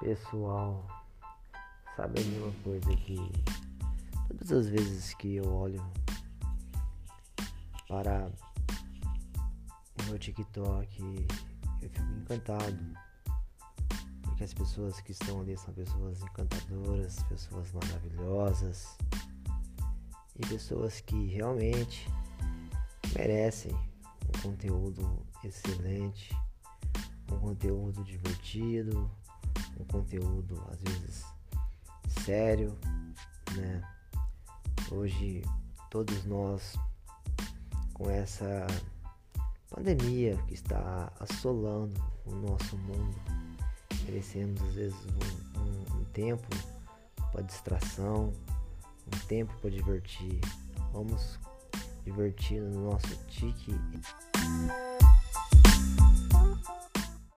Pessoal, sabe uma coisa que todas as vezes que eu olho para o meu TikTok, eu fico encantado. Porque as pessoas que estão ali são pessoas encantadoras, pessoas maravilhosas e pessoas que realmente merecem um conteúdo excelente, um conteúdo divertido, um conteúdo às vezes sério, né? Hoje todos nós com essa pandemia que está assolando o nosso mundo, merecemos às vezes um, um, um tempo para distração, um tempo para divertir. Vamos divertir no nosso tique.